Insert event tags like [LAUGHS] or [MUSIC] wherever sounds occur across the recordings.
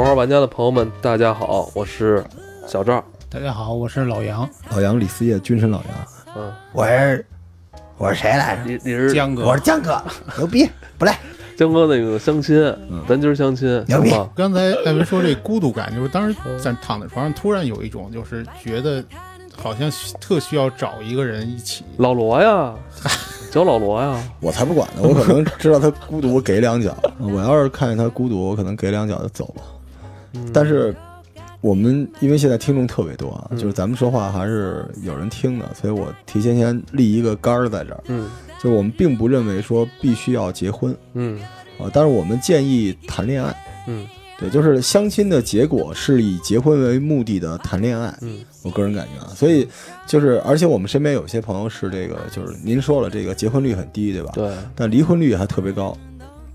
头号玩家的朋友们，大家好，我是小赵。大家好，我是老杨。老杨李思业，军神老杨。嗯，我是我是谁来着？你你是江哥，我是江哥，[LAUGHS] 牛逼！不赖，[LAUGHS] 江哥那个相亲，咱今儿相亲，牛逼？刚才艾文说这孤独感，就是当时在躺在床上，突然有一种就是觉得好像特需要找一个人一起。老罗呀，[LAUGHS] 找老罗呀，我才不管呢！我可能知道他孤独，我给两脚。我要是看见他孤独，我可能给两脚就走了。但是我们因为现在听众特别多啊，嗯。就是咱们说话还是有人听的，所以我提前先立一个杆儿在这儿，嗯。就是我们并不认为说必须要结婚。嗯。啊，但是我们建议谈恋爱。嗯。对，就是相亲的结果是以结婚为目的的谈恋爱。嗯。我个人感觉啊，所以就是，而且我们身边有些朋友是这个，就是您说了，这个结婚率很低，对吧？对。但离婚率还特别高，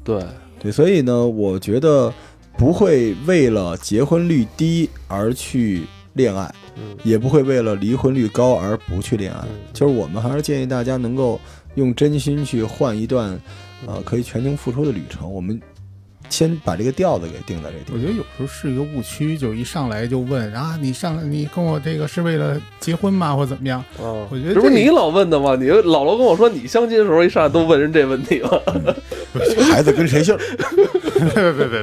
对，对，所以呢，我觉得不会为了结婚率低而去恋爱，嗯也不会为了离婚率高而不去恋爱。嗯就是我们还是建议大家能够用真心去换一段，呃，嗯可以全情付出的旅程。我们先把这个调子给定在这地方。我觉得有时候是一个误区，就是一上来就问啊，你上来你跟我这个是为了结婚吗，或怎么样？啊，我觉得这这不是你老问的吗？你老罗跟我说，你相亲的时候一上来都问人这问题吗？[LAUGHS] [LAUGHS] 孩子跟谁姓？别别别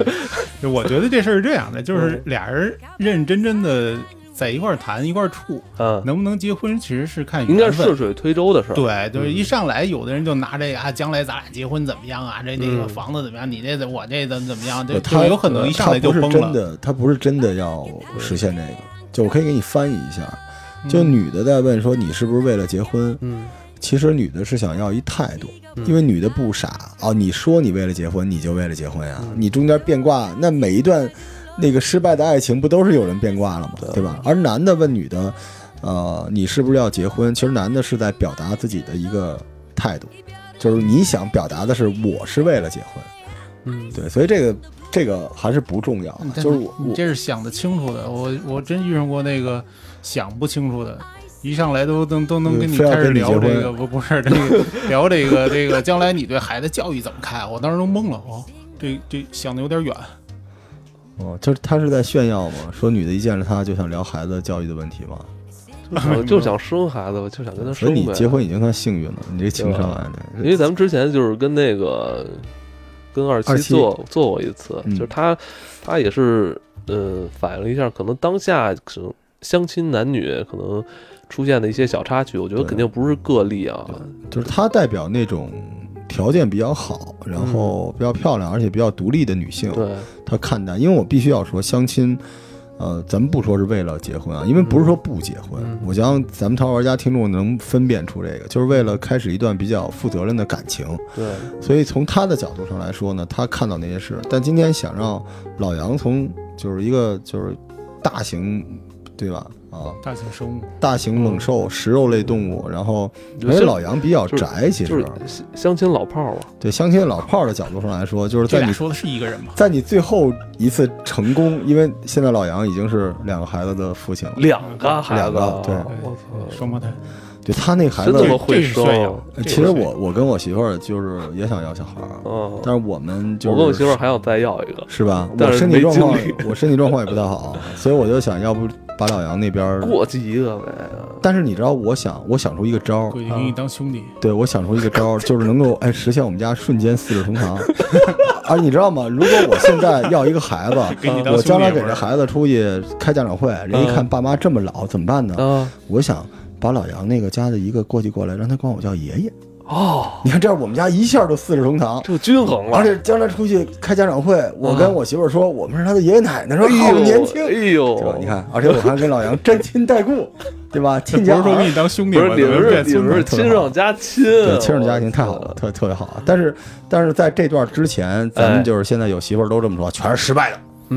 别，[LAUGHS] 我觉得这事儿是这样的，就是俩人认认真真的在一块儿谈一块儿处，嗯，能不能结婚其实是看应该缘分是顺水推舟的事儿。对，就是一上来，有的人就拿这个啊，将来咱俩结婚怎么样啊？这那个嗯房子怎么样？你这怎我这怎么怎么样？这他有可能一上来就崩了。不是真的，他不是真的要实现这个。就我可以给你翻译一下，嗯就女的在问说你是不是为了结婚？嗯其实女的是想要一态度，嗯因为女的不傻哦。你说你为了结婚，你就为了结婚呀？嗯你中间变卦，那每一段那个失败的爱情不都是有人变卦了吗？对对吧？而男的问女的，呃，你是不是要结婚？其实男的是在表达自己的一个态度，就是你想表达的是我是为了结婚。嗯，对，所以这个这个还是不重要的，就是我我你这是想得清楚的，我我真遇上过那个想不清楚的，一上来都都都能跟你开始聊这个，不不是这个聊这个这个将来你对孩子教育怎么看？我当时都懵了，哦，这这想的有点远。哦，就是他是在炫耀嘛，说女的一见着他就想聊孩子教育的问题嘛，[LAUGHS] 就想就想生孩子，我就想跟他所以你。结婚已经算幸运了，你这情商啊，因为咱们之前就是跟那个跟二二七七做做过一次，嗯就是他他也是呃反映了一下，可能当下可能相亲男女可能出现的一些小插曲，我觉得肯定不是个例啊。就是她代表那种条件比较好，然后比较漂亮，而且比较独立的女性，对，她看待。因为我必须要说，相亲，呃，咱们不说是为了结婚啊，因为不是说不结婚，嗯我相信咱们淘宝玩家听众能分辨出这个，就是为了开始一段比较负责任的感情。对，所以从她的角度上来说呢，她看到那些事，但今天想让老杨从就是一个就是大型，对吧？啊，大型生物，大型猛兽、食肉类动物，然后就相而且老杨比较宅，其实。就是相相亲老炮儿啊，对相亲老炮儿的角度上来说，就是在你说的是一个人吗？在你最后一次成功，因为现在老杨已经是两个孩子的父亲了，两个孩子，两个对。我操，双胞胎，对他那孩子，这么会这是炫耀生。呃其实我我跟我媳妇儿就是也想要小孩儿，嗯，但是我们就是我跟我媳妇儿还想再要一个，是吧？我身体状况，我身体状况也不太好，所以我就想要不把老杨那边。过继一个呗。但是你知道，我想我想出一个招给你当兄弟，对我想出一个招儿，[LAUGHS] 就是能够哎实现我们家瞬间四世同堂。而 [LAUGHS] 你知道吗？如果我现在要一个孩子，[LAUGHS] 我将来给这孩子出去开家长会，人一看爸妈这么老，怎么办呢？啊，我想把老杨那个家的一个过继过来，让他管我叫爷爷。哦，你看这样，我们家一下就四世同堂。就均衡了，而且将来出去开家长会，我跟我媳妇儿说，我们是他的爷爷奶奶，说哎呦好年轻，哎对吧呦，？你看，而且我还跟老杨沾亲带故，[LAUGHS] 对吧？亲家不是说给你当兄弟吗？不是你们是变你们是亲上加亲，对，亲上加亲太好了，特特别好。但是，但是在这段之前，咱哎们就是现在有媳妇儿都这么说，全是失败的，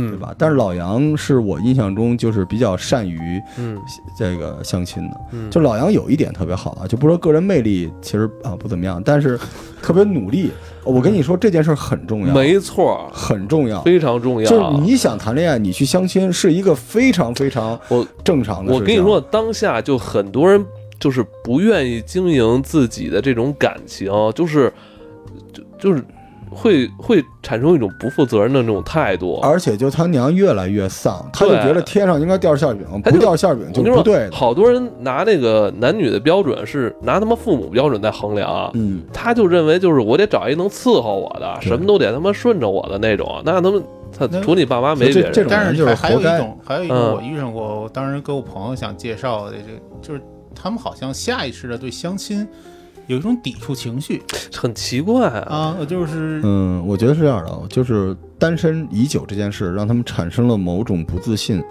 对嗯吧？但是老杨是我印象中就是比较善于嗯这个相亲的。嗯，就老杨有一点特别好啊，就不说个人魅力，其实啊不怎么样，但是特别努力。我跟你说这件事很重要，没错，很重要。非常重要。就是你想谈恋爱，你去相亲是一个非常非常我正常的事情。我跟你说，当下就很多人就是不愿意经营自己的这种感情，就是就就是会会产生一种不负责任的那种态度。而且就他娘越来越丧，他就觉得天上应该掉馅饼，他就不掉馅饼就不对的。好多人拿那个男女的标准是拿他妈父母标准在衡量，嗯，他就认为就是我得找一能伺候我的，什么都得他妈顺着我的那种。那他们他那除你爸妈没别人。这这种但人就是还还有一种，还有一种嗯我遇上过，我当时跟我朋友想介绍的这个，就是他们好像下意识的对相亲有一种抵触情绪很奇怪啊，啊，就是嗯，我觉得是这样的，就是单身已久这件事让他们产生了某种不自信，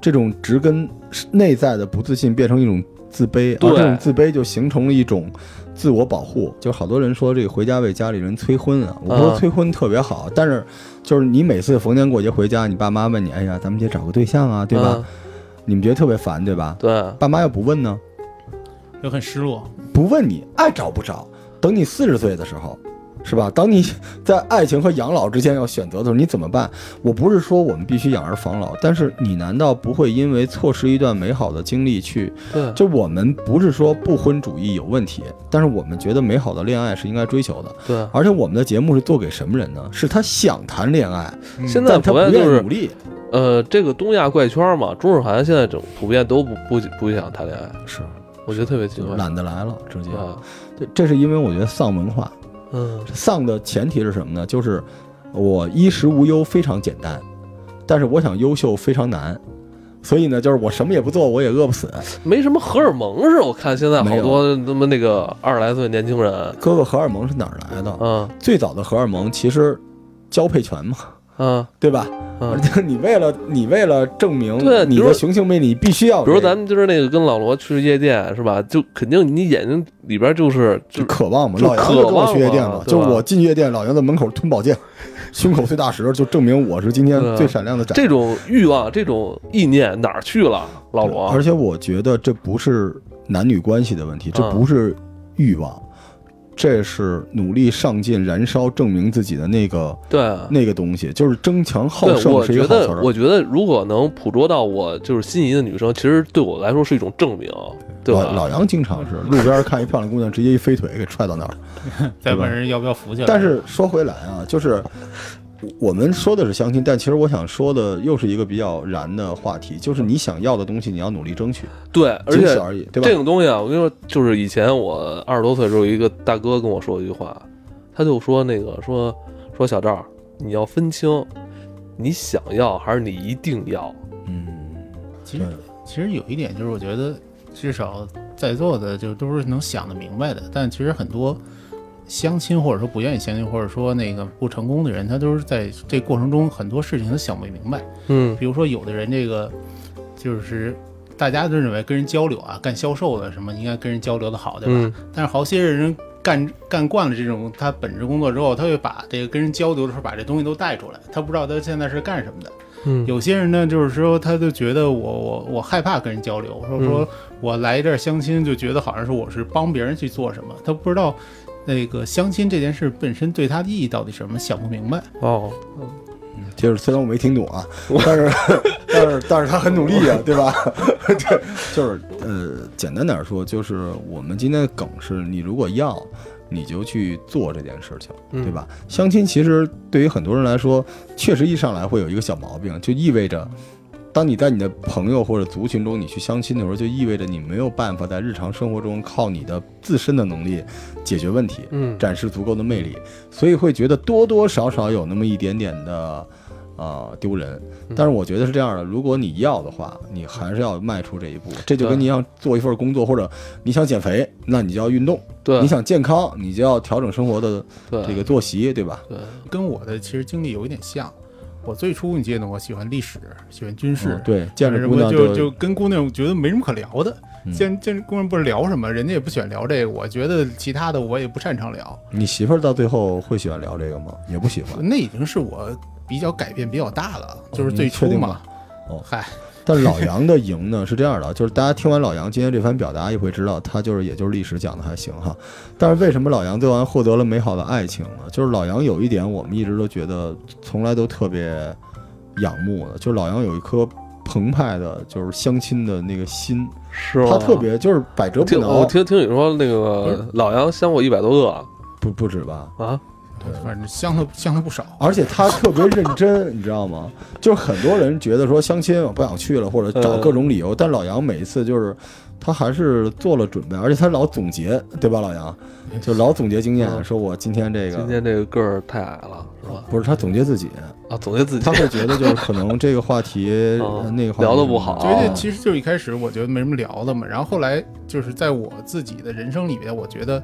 这种植根内在的不自信变成一种自卑，对而这种自卑就形成了一种自我保护。就好多人说这个回家为家里人催婚啊，我不说啊催婚特别好，但是就是你每次逢年过节回家，你爸妈问你，哎呀，咱们得找个对象啊，对吧？嗯你们觉得特别烦，对吧？对，爸妈要不问呢？就很失落。不问你爱找不找，等你四十岁的时候，是吧？当你在爱情和养老之间要选择的时候，你怎么办？我不是说我们必须养儿防老，但是你难道不会因为错失一段美好的经历去？对，就我们不是说不婚主义有问题，但是我们觉得美好的恋爱是应该追求的，对。而且我们的节目是做给什么人呢？是他想谈恋爱，嗯现在但他不愿意努力。呃，这个东亚怪圈嘛，中日韩现在整普遍都不不不想谈恋爱，是，我觉得特别奇就怪。懒得来了，直接。啊，这这是因为我觉得丧文化，嗯，丧的前提是什么呢？就是我衣食无忧非常简单，但是我想优秀非常难。所以呢，就是我什么也不做，我也饿不死。没什么荷尔蒙是，我看现在好多他妈那个二十来岁年轻人，哥哥荷尔蒙是哪儿来的？嗯最早的荷尔蒙其实交配权嘛，嗯对吧？而嗯。且 [LAUGHS] 你为了你为了证明你对比如的雄性魅力，你必须要这个比如咱们就是那个跟老罗去夜店是吧？就肯定你眼睛里边就是就就渴望嘛。就老杨就跟我去夜店嘛就我进夜店，老杨在门口吞宝剑，胸口碎大石，就证明我是今天最闪亮的仔。这种欲望、这种意念哪儿去了，老罗？而且我觉得这不是男女关系的问题，这嗯不是欲望，这是努力上进、燃烧、证明自己的那个对那个东西，就是争强好，胜是一我觉得个好词儿。我觉得如果能捕捉到我就是心仪的女生，其实对我来说是一种证明，对吧？老老杨经常是路边看一漂亮姑娘，直接一飞腿给踹到那儿。[LAUGHS] 再问人要不要扶起来。但是说回来啊，就是我们说的是相亲，但其实我想说的又是一个比较燃的话题，就是你想要的东西，你要努力争取，对，而且仅此而已，对吧这？种东西啊，我跟你说，就是以前我二十多岁的时候，有一个大哥跟我说一句话，他就说那个说说小赵，你要分清你想要还是你一定要。嗯，其实其实有一点就是，我觉得至少在座的就都是能想得明白的，但其实很多相亲或者说不愿意相亲，或者说那个不成功的人，他都是在这过程中很多事情他想不明白。嗯比如说有的人这个就是大家都认为跟人交流啊，干销售的什么应该跟人交流的好，对吧？嗯，但是好些人干干惯了这种他本职工作之后，他会把这个跟人交流的时候把这东西都带出来，他不知道他现在是干什么的。嗯有些人呢，就是说他就觉得我我我害怕跟人交流，说说我来这儿相亲就觉得好像是我是帮别人去做什么，他不知道那个相亲这件事本身对他的意义到底是什么，想不明白。哦，嗯就是虽然我没听懂啊，但是 [LAUGHS] 但是但是他很努力啊，对吧？[LAUGHS] 对，就是呃，简单点儿说，就是我们今天的梗是你如果要，你就去做这件事情，嗯对吧？相亲其实对于很多人来说，确实一上来会有一个小毛病，就意味着。当你在你的朋友或者族群中你去相亲的时候，就意味着你没有办法在日常生活中靠你的自身的能力解决问题。嗯，展示足够的魅力，所以会觉得多多少少有那么一点点的呃丢人。但是我觉得是这样的，如果你要的话，你还是要迈出这一步。这就跟你想做一份工作，或者你想减肥，那你就要运动；对，你想健康，你就要调整生活的这个作息，对吧？对，跟我的其实经历有一点像。我最初你记得我喜欢历史，喜欢军事，嗯对，见着姑娘就就跟姑娘觉得没什么可聊的。嗯见见姑娘不是聊什么，人家也不喜欢聊这个。我觉得其他的我也不擅长聊，你媳妇儿到最后会喜欢聊这个吗？也不喜欢。那已经是我比较改变比较大了，就是最初嘛。哦嗨，[LAUGHS] 但老杨的赢呢是这样的，就是大家听完老杨今天这番表达，也会知道他就是也就是历史讲的还行哈。但是为什么老杨最后获得了美好的爱情呢？就是老杨有一点我们一直都觉得从来都特别仰慕的，就是老杨有一颗澎湃的，就是相亲的那个心，是吗？他特别就是百折不挠我挠，听听你说那个老杨相过一百多个不不止吧？啊，反正相了相了不少。而且他特别认真，[LAUGHS] 你知道吗？就是很多人觉得说相亲我不想去了，或者找各种理由，但老杨每一次就是他还是做了准备，而且他老总结，对吧？老杨就老总结经验，嗯说我今天这个今天这个个儿太矮了，是吧？不是他总结自己，啊，总结自己他，会觉得就是可能这个话题、[LAUGHS] 那个话题聊的不好觉得哦其实就是一开始我觉得没什么聊的嘛，然后后来就是在我自己的人生里边，我觉得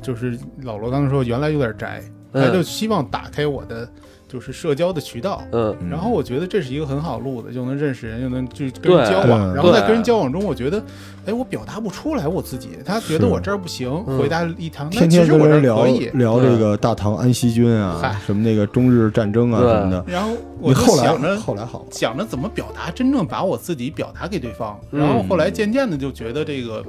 就是老罗刚才说原来有点宅，嗯他就希望打开我的就是社交的渠道。嗯嗯然后我觉得这是一个很好的路子，就能认识人，又能去跟人交往。然后在跟人交往中，我觉得，哎，我表达不出来我自己，他觉得我这儿不行，嗯回答一堂，天天其实我这儿跟人聊可以。聊这个大唐安息军啊，什么那个中日战争啊什么的。然后我就想着后来好，想着怎么表达，真正把我自己表达给对方。嗯然后后来渐渐的就觉得这个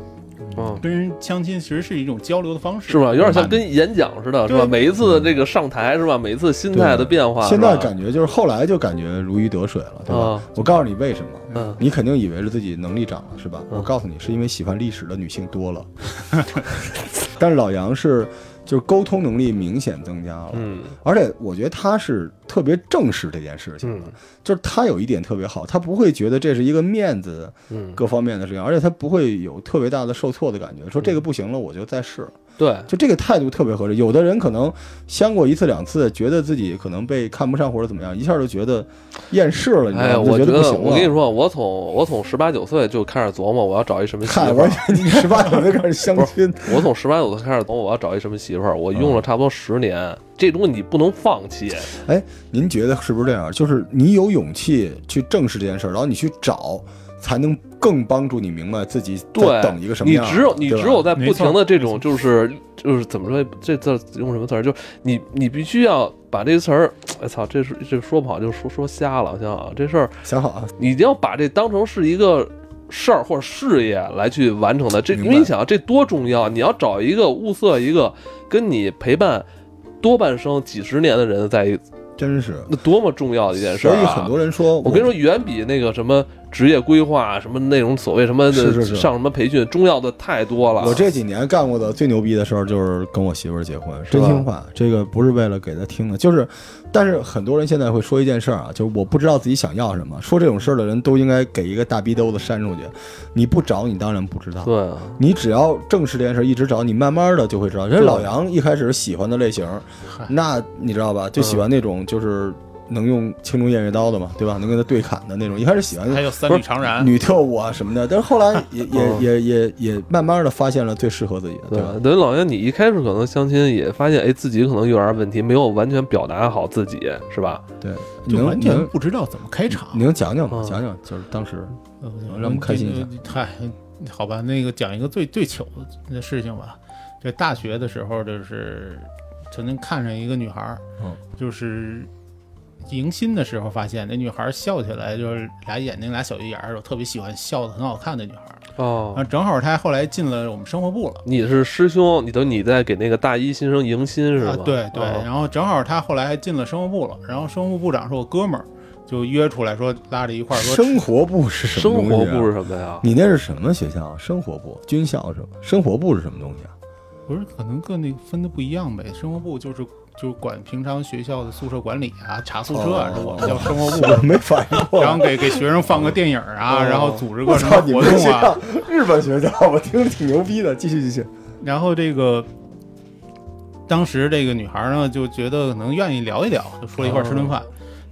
嗯，跟人相亲其实是一种交流的方式，是吧？有点像跟演讲似的，是吧？每一次的这个上台，是吧？每一次心态的变化，现在感觉就是后来就感觉如鱼得水了，对吧？啊我告诉你为什么，嗯你肯定以为是自己能力涨了，是吧？嗯我告诉你，是因为喜欢历史的女性多了。[LAUGHS] 但是老杨是就是沟通能力明显增加了，嗯。而且我觉得他是特别正视这件事情的，嗯。就是他有一点特别好，他不会觉得这是一个面子嗯，各方面的事情，而且他不会有特别大的受挫的感觉，说这个不行了我就再试。对，就这个态度特别合适。有的人可能相过一次两次，觉得自己可能被看不上或者怎么样，一下就觉得厌世了，你知道吗？我觉得。我跟你说，我从我从十八九岁就开始琢磨我要找一什么媳，妇儿。你十八九岁开始相亲，我从十八九岁开始琢磨我要找一什么媳妇儿，我用了差不多十年，这东西你不能放弃。哎您觉得是不是这样？就是你有勇气去正视这件事儿，然后你去找，才能更帮助你明白自己在对，等一个什么样。你只有你只有在不停的这种就是就是怎么说这字用什么词儿？就是你你必须要把这词儿，哎操，这是这说不好就说说瞎了，我想想啊，这事儿想好啊，你一定要把这当成是一个事儿或者事业来去完成的。这因为你想啊这多重要，你要找一个物色一个跟你陪伴多半生几十年的人在一，真是。那多么重要的一件事儿、啊。所以很多人说，我跟你说，远比那个什么职业规划、什么那种所谓什么的上什么培训重要的太多了。我这几年干过的最牛逼的事儿就是跟我媳妇儿结婚，真心话，这个不是为了给她听的，就是，但是很多人现在会说一件事儿啊，就是我不知道自己想要什么，说这种事儿的人都应该给一个大逼兜子扇出去，你不找你当然不知道，对啊，你只要正视这件事儿，一直找，你慢慢的就会知道。人对老杨一开始喜欢的类型，那你知道吧，就喜欢那种就是能用青龙偃月刀的嘛，对吧？能跟他对砍的那种，一开始喜欢还有三女长髯，女特务啊什么的，但是后来也也嗯也也也慢慢的发现了最适合自己的，对吧？等于老袁，你一开始可能相亲也发现，哎，自己可能有点问题，没有完全表达好自己，是吧？对，你能就完全不知道怎么开场。你能讲讲吗？嗯讲讲就是当时呃让我们开心一下。这个嗨，好吧，那个讲一个最最糗的事情吧。这大学的时候，就是曾经看上一个女孩儿，嗯就是迎新的时候发现那女孩笑起来就是俩眼睛俩小鱼眼儿，我特别喜欢笑的很好看的女孩儿。哦然后正好她后来进了我们生活部了。你是师兄，你等你在给那个大一新生迎新是吧？啊，对对，哦然后正好她后来还进了生活部了，然后生活部部长是我哥们儿，就约出来说拉着一块儿说生活部是什么东西啊？活部是什么呀？你那是什么学校啊？生活部、军校是吧？生活部是什么东西啊？不是，可能各那分的不一样呗。生活部就是就管平常学校的宿舍管理啊、查宿舍啊，我们叫生活我 [LAUGHS] 部。没反应过。然后给给学生放个电影啊，哦然后组织个什么活动啊。日本学校，我听着挺牛逼的。继续继续。然后这个当时这个女孩呢就觉得可能愿意聊一聊，就说一块儿吃顿饭。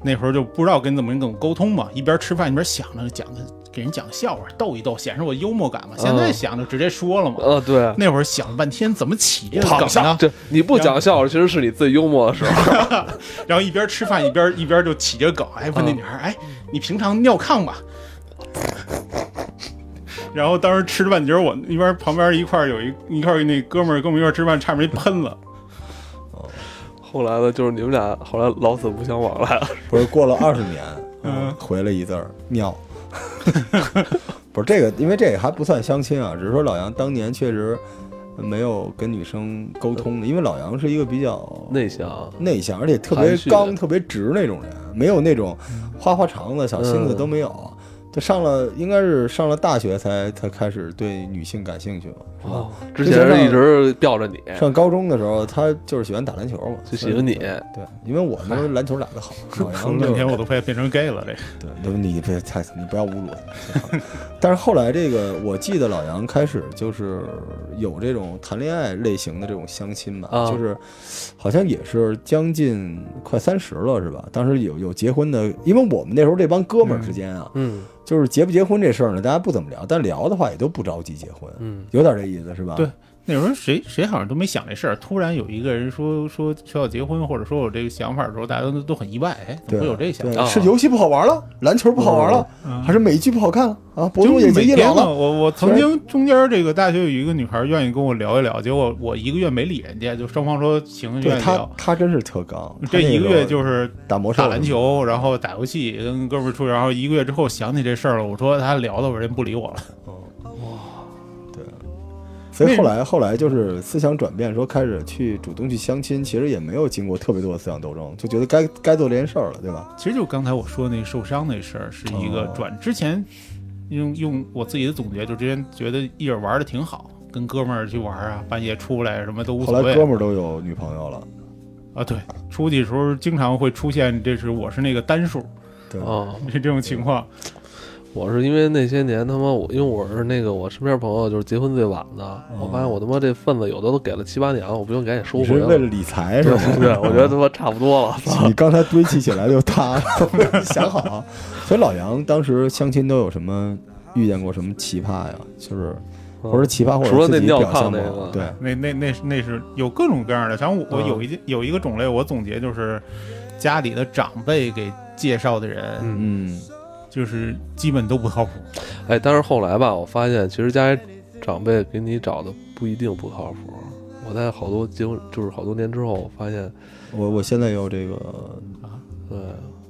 那会儿就不知道跟怎么跟我沟通嘛，一边吃饭一边想着讲的给人讲笑话，逗一逗，显示我幽默感嘛。现在嗯想就直接说了嘛。呃，对，那会儿想了半天怎么起这个梗呢？对你不讲笑话，其实是你最幽默的时候。[LAUGHS] 然后一边吃饭一边一边就起这梗，还问那女孩：“哎，你平常尿炕吧？” [LAUGHS] 然后当时吃着半截儿，我一边旁边一块儿有一一块儿那哥们儿跟我们一块儿吃饭，差点没喷了。后来呢，就是你们俩后来老死不相往来了。不是过了二十年，嗯回了一字儿尿。[LAUGHS] 不是这个，因为这个还不算相亲啊，只是说老杨当年确实没有跟女生沟通的，因为老杨是一个比较内向，内向，而且特别刚、特别直那种人，没有那种花花肠子、小心思嗯。都没有。他上了应该是上了大学才才开始对女性感兴趣嘛，是吧？哦，之前是一直吊着你，上高中的时候，他就是喜欢打篮球嘛，就喜欢你。对，因为我们篮球打得好，[LAUGHS] 老说杨就半天我都快变成 gay 了，这对，对你别太，你不要侮辱他。但是后来这个，我记得老杨开始就是有这种谈恋爱类型的这种相亲吧，啊就是好像也是将近快三十了，是吧？当时有有结婚的，因为我们那时候这帮哥们儿之间啊，嗯就是结不结婚这事儿呢，大家不怎么聊，但聊的话也都不着急结婚，嗯，有点这意思是吧？对那时候谁谁好像都没想这事儿，突然有一个人说说说要结婚，或者说有这个想法的时候，大家都都很意外，哎，怎，么会有这想法？啊是游戏不好玩了，篮球不好玩了，嗯还是美剧不好看了啊？博就主也没天呢，结一老了，我我曾经中间这个大学有一个女孩愿意跟我聊一聊，结果我一个月没理人家，就双方说行愿对他意聊，他真是特刚，这一个月就是打魔兽、打篮球，然后打游戏，跟哥们儿出去，然后一个月之后想起这事儿了，我说他聊的，我人不理我了。所以后来后来就是思想转变，说开始去主动去相亲，其实也没有经过特别多的思想斗争，就觉得该该做这件事儿了，对吧？其实就刚才我说那受伤那事儿，是一个哦转之前用用我自己的总结，就之前觉得一人玩的挺好，跟哥们儿去玩啊，半夜出来什么都无所谓后来哥们儿都有女朋友了，啊。对，出去的时候经常会出现，这是我是那个单数，对，哦，是这种情况。我是因为那些年他妈我，因为我是那个我身边朋友就是结婚最晚的，我发现我他妈这份子有的都给了七八年了，我不用赶紧收你回来了。是为了理财是对吧？[LAUGHS] 对，我觉得他妈差不多了。操 [LAUGHS] 你刚才堆砌起来就塌了，想好啊。[LAUGHS] 所以老杨当时相亲都有什么遇见过什么奇葩呀？就是或者奇葩，或者除了那自己尿炕表现过那个对，那那那是那是有各种各样的，像我我嗯有一件有一个种类，我总结就是家里的长辈给介绍的人，嗯，嗯，就是基本都不靠谱。哎，但是后来吧，我发现其实家里长辈给你找的不一定不靠谱。我在好多结婚，就是好多年之后，我发现，我我现在有这个，对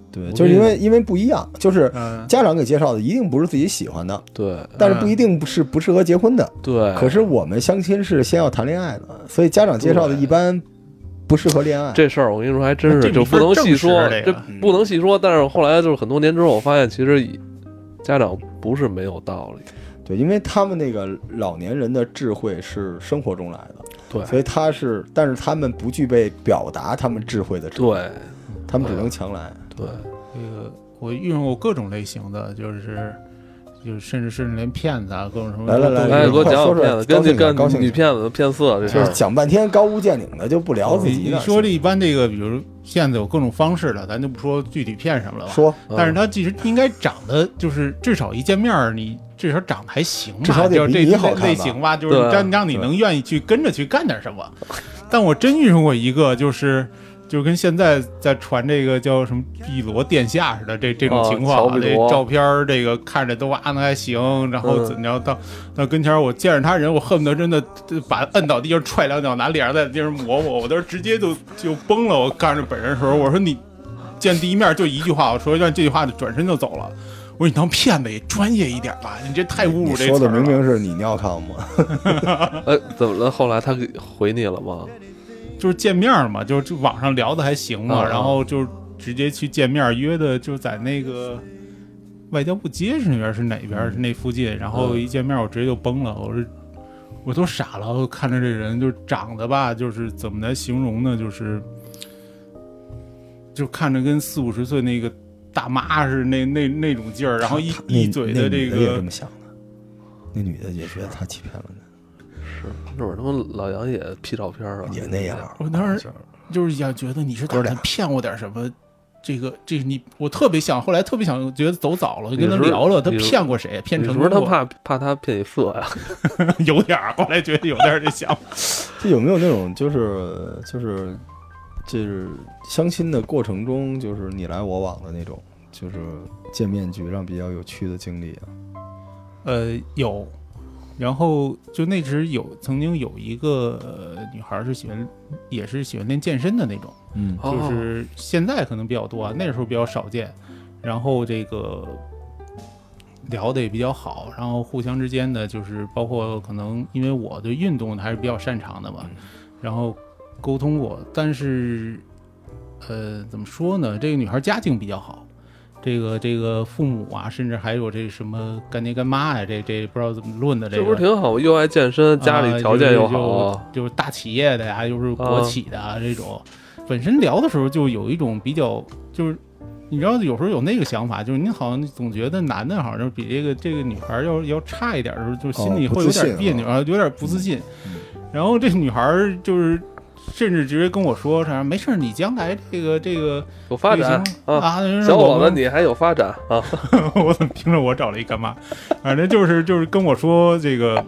对，就是因为因为不一样，就是嗯，家长给介绍的一定不是自己喜欢的，对但是不一定不是不适合结婚的。对，可是我们相亲是先要谈恋爱的，所以家长介绍的一般不适合恋爱。这事儿我跟你说还真这是就不能细说，这不能细说。但是后来就是很多年之后，我发现其实家长不是没有道理。对，因为他们那个老年人的智慧是生活中来的，对所以他是，但是他们不具备表达他们智慧的智慧，对他们只能强来。对，这个我遇上过各种类型的，就是就是甚至甚至连骗子啊，各种什么来来来给我讲讲骗子，跟那高兴高兴女骗子骗色这事就是儿。讲半天高屋建瓴的，就不聊自己你。说这一般这个，比如骗子有各种方式的，咱就不说具体骗什么了吧。说嗯但是他其实应该长得就是至少一见面儿，你至少长得还行吧，至少就是这你好看吧类型吧，就是让让你能愿意去跟着去干点什么。但我真遇上过一个，就是就跟现在在传这个叫什么碧罗殿下似的这这种哦情况啊，这照片这个看着都啊那还行，然后嗯怎么着到到跟前儿我见着他人，我恨不得真的把他摁倒地上踹两脚，拿脸上在地上抹抹，我当时直接就就崩了。我看着本人的时候，我说你见第一面就一句话，我说让这句话就转身就走了。我说你当骗子也专业一点吧，你这太侮辱这。说的明明是你尿炕吗？哎，[LAUGHS] 怎么了？后来他给回你了吗？就是见面嘛，就是就网上聊的还行嘛，然后就直接去见面约的，就在那个外交部街是那边是哪边是那附近，然后嗯一见面我直接就崩了，我说我都傻了，我看着这人就长得吧，就是怎么来形容呢？就是就看着跟四五十岁那个大妈似的那那那种劲儿，然后一一嘴的这那女的也这个么想的，那女的也觉得他欺骗了呢，是那会儿他妈老杨也 P 照片啊，也那样。我当时就是就是想觉得你是打算骗我点什么。这个，这你我特别想，后来特别想觉得走早了，就跟他聊聊，他骗过谁？骗成功不是他怕怕他骗你色呀？[LAUGHS] 有点儿，后来觉得有点儿这想法。[LAUGHS] 这有没有那种就是就是就是相亲的过程中，就是你来我往的那种，就是见面局上比较有趣的经历啊？呃，有，然后就那时有曾经有一个、呃、女孩是喜欢，也是喜欢练健身的那种，嗯哦就是现在可能比较多啊，那时候比较少见。然后这个聊的也比较好，然后互相之间的就是包括可能因为我对运动还是比较擅长的嘛，然后沟通过，但是呃怎么说呢？这个女孩家境比较好，这个这个父母啊，甚至还有这什么干爹干妈呀，这这不知道怎么论的这这。不是挺好吗？又爱健身，家里条件又好，啊就就就是大企业的呀，又是国企的啊，这种，本身聊的时候就有一种比较，就是你知道，有时候有那个想法，就是你好像总觉得男的好像比这个这个女孩要要差一点的时候，就心里会有点别扭啊，有点不自信嗯。然后这女孩就是甚至直接跟我说啥，没事儿，你将来这个这个有发展啊。啊，小伙子，你还有发展啊！[LAUGHS] 我怎么听着我找了一干妈？[LAUGHS] 反正就是就是跟我说这个，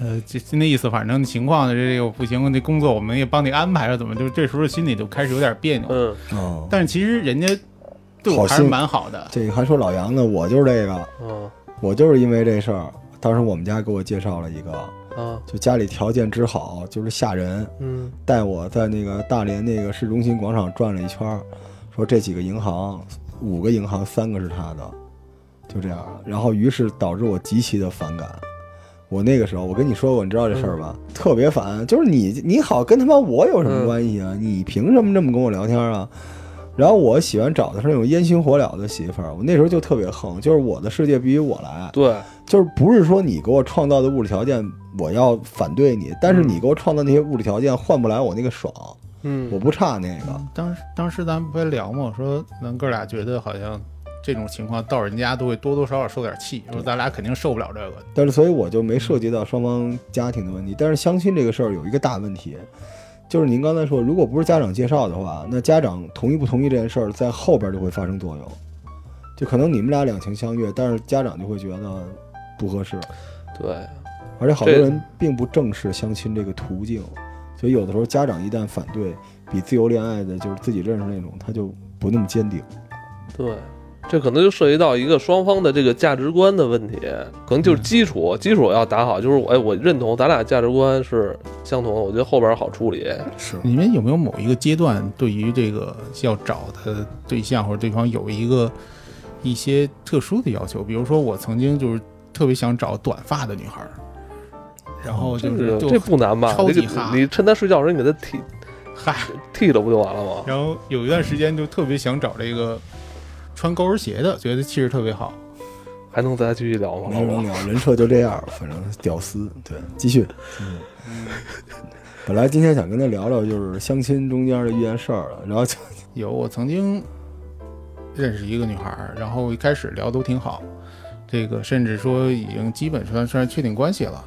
呃，这那意思，反正情况呢，这个不行，那工作我们也帮你安排了，怎么就这时候心里就开始有点别扭。嗯，哦，但是其实人家对我还是蛮好的，这个还说老杨呢，我就是这个，嗯我就是因为这事儿，当时我们家给我介绍了一个，啊就家里条件之好，就是吓人，嗯带我在那个大连那个市中心广场转了一圈儿，说这几个银行，五个银行三个是他的，就这样。然后于是导致我极其的反感。我那个时候，我跟你说过，你知道这事儿吧？特别烦，就是你你好跟他妈我有什么关系啊？你凭什么这么跟我聊天啊？然后我喜欢找的是那种烟熏火燎的媳妇儿，我那时候就特别横，就是我的世界必须我来，对，就是不是说你给我创造的物质条件我要反对你，但是你给我创造那些物质条件换不来我那个爽，嗯我不差那个。当时当时咱们不还聊吗？说咱哥俩觉得好像这种情况到人家都会多多少少受点气，说咱俩肯定受不了这个。但是所以我就没涉及到双方家庭的问题。但是相亲这个事儿有一个大问题，就是您刚才说，如果不是家长介绍的话，那家长同意不同意这件事儿，在后边就会发生作用。就可能你们俩两情相悦，但是家长就会觉得不合适，对，而且好多人并不正视相亲这个途径，所以有的时候家长一旦反对，比自由恋爱的就是自己认识那种，他就不那么坚定。对，这可能就涉及到一个双方的这个价值观的问题，可能就是基础，基础要打好，就是我哎，我认同咱俩价值观是相同的，我觉得后边好处理。是你们有没有某一个阶段对于这个要找的对象或者对方有一个一些特殊的要求？比如说，我曾经就是特别想找短发的女孩儿，然后就是就这不难吧？超级哈你趁她睡觉的时候你给她剃嗨，剃了不就完了吗？然后有一段时间就特别想找这个穿高跟鞋的，觉得气质特别好。还能再继续聊吗？好不好？没人聊，人设就这样，反正屌丝。对，继续。嗯，本来今天想跟他聊聊就是相亲中间的一件事儿了，然后就 [LAUGHS] 有，我曾经认识一个女孩儿，然后一开始聊都挺好，这个甚至说已经基本上算是确定关系了。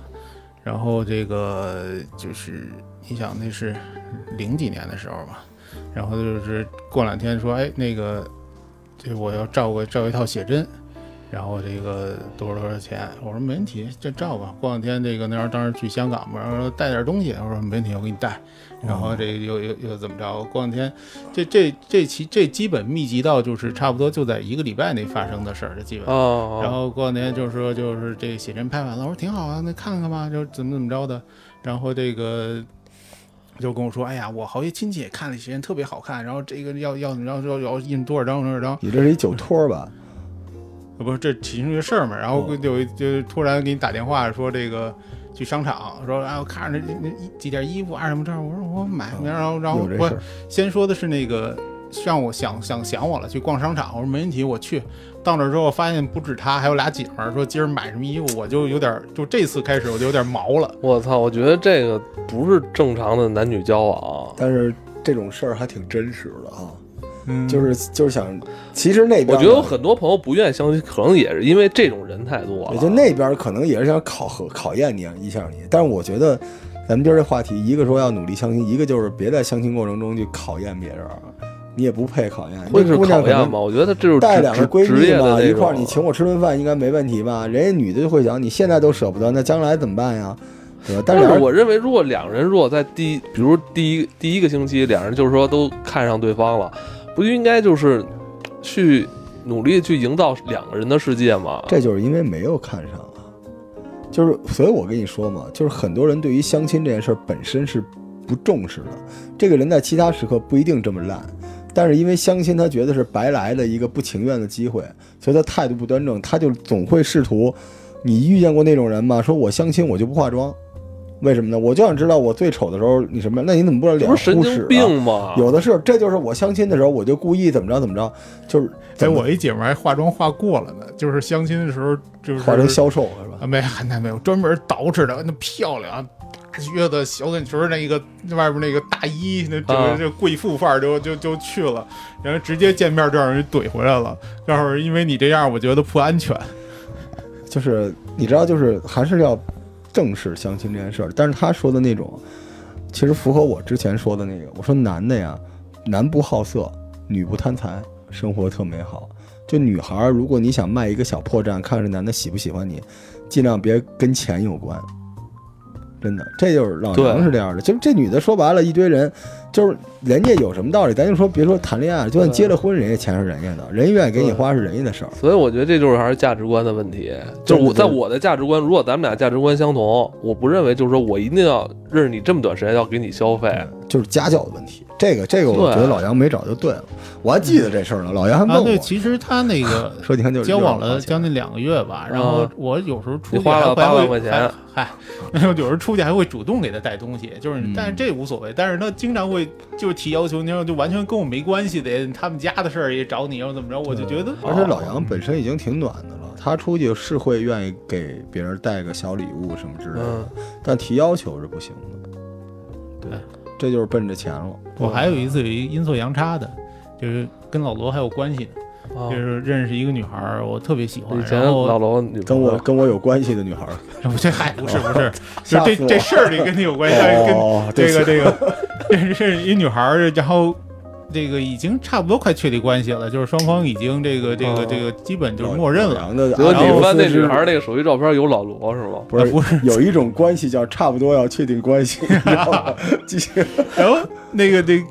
然后这个就是你想那是零几年的时候吧，然后就是过两天说，哎，那个这我要照个照一套写真。然后这个多少多少钱？我说没问题，这照吧。过两天这个那时候当时去香港嘛，然后说带点东西，我说没问题，我给你带。然后这又又又怎么着？过两天，这这这其这基本密集到就是差不多就在一个礼拜内发生的事儿，这基本。哦，然后过两天就是说就是这个写真拍完了，我说挺好啊，那看看吧，就怎么怎么着的。然后这个就跟我说，哎呀，我好些亲戚也看了些人，特别好看，然后这个要要要要要印多少张多少张。你这是一酒托儿吧？不是这其中一个事儿嘛，然后哦就就突然给你打电话说这个去商场，说啊我看着那那几件衣服啊什么这儿，我说我买，然后然后我先说的是那个让我想想想我了，去逛商场，我说没问题，我去。到那儿之后发现不止他，还有俩姐们儿说今儿买什么衣服，我就有点就这次开始我就有点毛了。我操，我觉得这个不是正常的男女交往。但是这种事儿还挺真实的啊，嗯就是就是想，其实那边我觉得有很多朋友不愿意相亲，可能也是因为这种人太多了。也就那边可能也是想考核考验你一下你，但是我觉得咱们今儿这话题，一个说要努力相亲，一个就是别在相亲过程中去考验别人，你也不配考验。会是考验吗？我觉得这就是带两个闺蜜嘛，一块儿你请我吃顿饭应该没问题吧？人家女的就会想，你现在都舍不得，那将来怎么办呀？对吧？但但是我认为，如果两人如果在第一，比如第一第一个星期，两人就是说都看上对方了，不就应该就是去努力去营造两个人的世界吗？这就是因为没有看上啊，就是所以我跟你说嘛，就是很多人对于相亲这件事儿本身是不重视的，这个人在其他时刻不一定这么烂。但是因为相亲，他觉得是白来的一个不情愿的机会，所以他态度不端正，他就总会试图。你遇见过那种人吗？说我相亲我就不化妆，为什么呢？我就想知道我最丑的时候你什么样？那你怎么不知道脸这不是神经病吗？有的是，这就是我相亲的时候，我就故意怎么着怎么着，就是哎，我一姐们儿还化妆化过了呢，就是相亲的时候就是化成销售是吧？啊，没那没有，专门捯饬的那漂亮，大靴子、小短裙儿，那个外边那个大衣，那整啊个这贵妇范儿就就就去了，然后直接见面就让人怼回来了。[LAUGHS] 要是因为你这样，我觉得不安全。就是你知道，就是还是要正式相亲这件事儿。但是他说的那种，其实符合我之前说的那个。我说男的呀，男不好色，女不贪财，生活特美好。就女孩儿，如果你想卖一个小破绽，看这男的喜不喜欢你，尽量别跟钱有关。真的，这就是老对杨是这样的。就是这女的说白了，一堆人，就是人家有什么道理，咱就说别说谈恋爱，就算结了婚，人家钱是人家的，人家愿意给你花是人家的事儿。所以我觉得这就是还是价值观的问题。就是我在我的价值观，如果咱们俩价值观相同，我不认为就是说我一定要认识你这么短时间要给你消费。就是家教的问题。这个这个，我觉得老杨没找就对了。我还记得这事儿呢，老杨还问啊，我，对，其实他那个 [LAUGHS] 说你看就交往了将近两个月吧，然后啊。我有时候出去花了去还还8万会块钱。嗨，然后有时候出去还会主动给他带东西，就是嗯。但是这无所谓，但是他经常会就是提要求，你说就完全跟我没关系的，他们家的事儿也找你，要怎么着，我就觉得而且老杨本身已经挺暖的了，他出去是会愿意给别人带个小礼物什么之类的，嗯，但提要求是不行的。对，这就是奔着钱了。我还有一次有一阴错阳差的，就是跟老罗还有关系就是认识一个女孩儿，我特别喜欢，以前然后老罗跟我跟我有关系的女孩儿，[LAUGHS] 这嗨不是不是，就这这事儿里跟你有关系，跟哦，这个这个认识一女孩儿，然后这个已经差不多快确立关系了，就是双方已经这个这个哦这个基本就是默认了。老杨的结果你翻那女孩那个手机照片有老罗是吧？不是不是有一种关系叫差不多要确定关系，[LAUGHS] 你知道吗？继续。然后那个这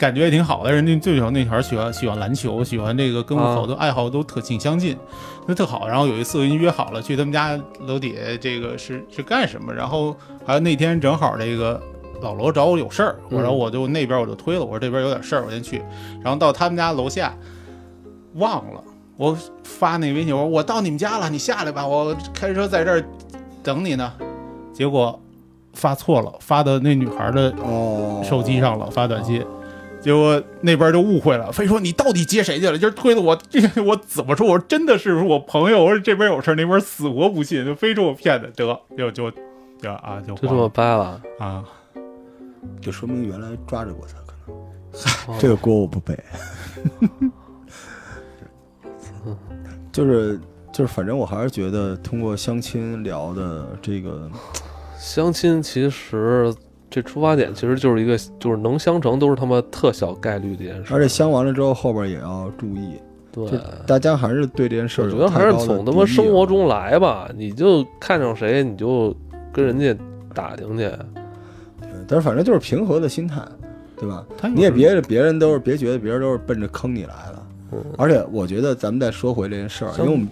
感觉也挺好的，人家最喜欢那小孩喜欢喜欢篮球，喜欢这个跟我啊好多爱好都特挺相近，那特好。然后有一次我跟人约好了去他们家楼底下，这个是是干什么？然后还有那天正好这个老罗找我有事儿，然后我就那边我就推了，我说这边有点事儿，我先去。然后到他们家楼下忘了，我发那微信我说我到你们家了，你下来吧，我开车在这儿等你呢。结果发错了，发到那女孩的哦，手机上了，发短信。结果那边就误会了，非说你到底接谁去了？就是推的我，这我怎么说？我说真的是我朋友，我说这边有事，那边死活不信，就非说我骗的，得就就就啊就就这么掰了。啊，就说明原来抓着过他，可能哦这个锅我不背。就 [LAUGHS] 是就是，反正我还是觉得通过相亲聊的这个，相亲其实这出发点其实就是一个，就是能相成都是他妈特小概率的一件事。而且相完了之后后边也要注意，对，大家还是对这件事儿我觉得还是从他妈生活中来吧，你就看上谁你就跟人家打听去。对但是反正就是平和的心态，对吧？你也别别人都是别觉得别人都是奔着坑你来的，嗯而且我觉得咱们再说回这件事儿，因为我们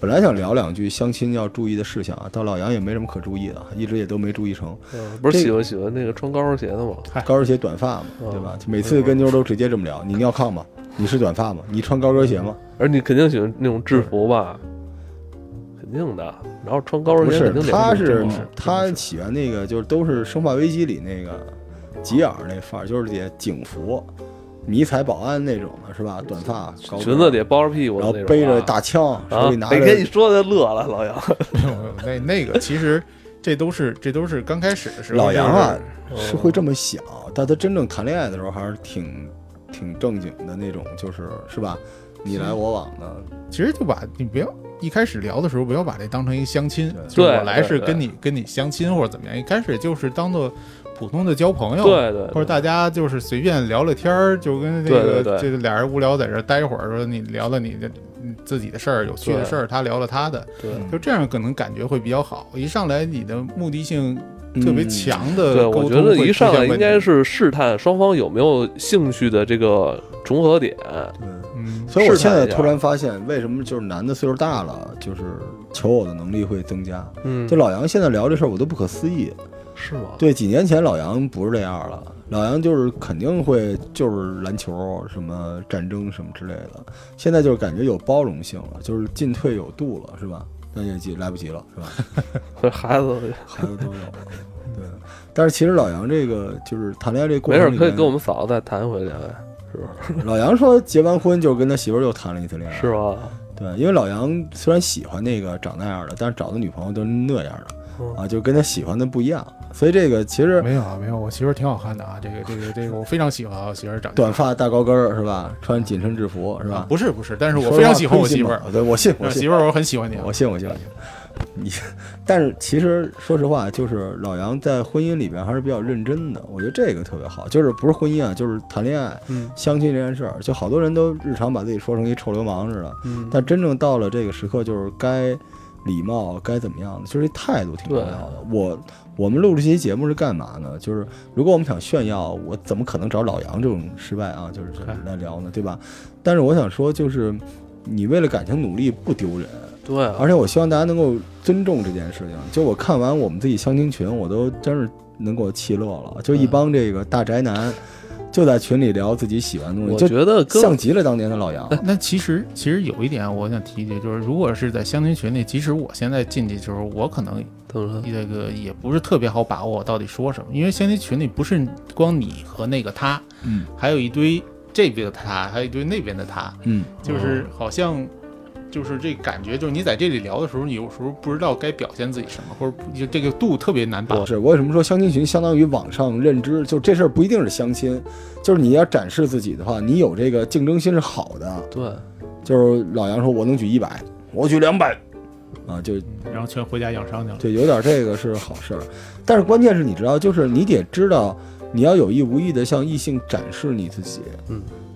本来想聊两句相亲要注意的事项啊，但老杨也没什么可注意的，一直也都没注意成。嗯，不是喜欢喜欢那个穿高跟鞋的吗？[LAUGHS] 高跟鞋短发嘛，嗯对吧？就每次跟妞都直接这么聊，你尿炕吗？你是短发吗？你穿高跟鞋吗？而你肯定喜欢那种制服吧？肯定的。然后穿高跟鞋肯定，得他是他喜欢那个，就是都是《生化危机》里那个吉尔那范儿，就是得警服、迷彩保安那种的，是吧？短发，高裙子得包着屁股然后背着大枪，手啊里，拿得给你着。说的乐了，老杨。没有没有那那个其实这都是这都是刚开始的时候，老杨啊是是会这么想，但他真正谈恋爱的时候还是挺挺正经的那种，就是是吧？你来我往的，其实就把你不要一开始聊的时候不要把这当成一个相亲，就是我来是跟你跟你相亲或者怎么样，一开始就是当做普通的交朋友，对对，或者大家就是随便聊聊天儿，就跟这个对对这个俩人无聊在这待一会儿，说你聊聊你的自己的事儿、有趣的事儿，他聊聊他的，对。就这样可能感觉会比较好。一上来你的目的性特别嗯强的对，沟通我觉得一上来应该是试探双方有没有兴趣的这个重合点。对。嗯，所以我现在突然发现，为什么就是男的岁数大了，就是求偶的能力会增加。嗯，就老杨现在聊这事儿，我都不可思议。是吗？对，几年前老杨不是这样了，老杨就是肯定会就是篮球、什么战争什么之类的。现在就是感觉有包容性了，就是进退有度了，是吧？那也急来不及了，是吧？[LAUGHS] 孩子孩子都有了，对但是其实老杨这个就是谈恋爱这过程没事，可以跟我们嫂子再谈一回恋爱，是不是？[LAUGHS] 老杨说结完婚就跟他媳妇儿又谈了一次恋爱，是吧？对，因为老杨虽然喜欢那个长那样的，但是找的女朋友都是那样的嗯啊，就跟他喜欢的不一样，所以这个其实没有啊没有，我媳妇儿挺好看的啊，这个这个这个我非常喜欢啊我媳妇儿长短发大高跟儿是吧？穿紧身制服是吧？不是不是，但是我非常喜欢我媳妇儿嘛，对我信我信媳妇儿我很喜欢你啊，我信我信我信。[LAUGHS] 你，但是其实说实话，就是老杨在婚姻里边还是比较认真的，我觉得这个特别好。就是不是婚姻啊，就是谈恋爱、嗯相亲这件事儿，就好多人都日常把自己说成一臭流氓似的，嗯，但真正到了这个时刻，就是该礼貌，该怎么样的，就是这态度挺重要的。我我们录这期节目是干嘛呢？就是如果我们想炫耀，我怎么可能找老杨这种失败啊，就是这来聊呢，对吧？但是我想说，就是你为了感情努力不丢人。对啊，而且我希望大家能够尊重这件事情。就我看完我们自己相亲群，我都真是能给我气乐了。就一帮这个大宅男，就在群里聊自己喜欢的东我西，我觉得跟像极了当年的老杨。那其实其实有一点我想提一提，就是如果是在相亲群里，即使我现在进去的时候，我可能？这个也不是特别好把握我到底说什么，因为相亲群里不是光你和那个他，嗯还有一堆这边的他，还有一堆那边的他，嗯，就是好像。就是这感觉，就是你在这里聊的时候，你有时候不知道该表现自己什么，或者不就这个度特别难把握。是我为什么说相亲群相当于网上认知？就这事儿不一定是相亲，就是你要展示自己的话，你有这个竞争心是好的。对，就是老杨说我能举一百，我举两百，啊，就然后全回家养伤去了。对有点这个是好事儿，但是关键是你知道，就是你得知道，你要有意无意的向异性展示你自己。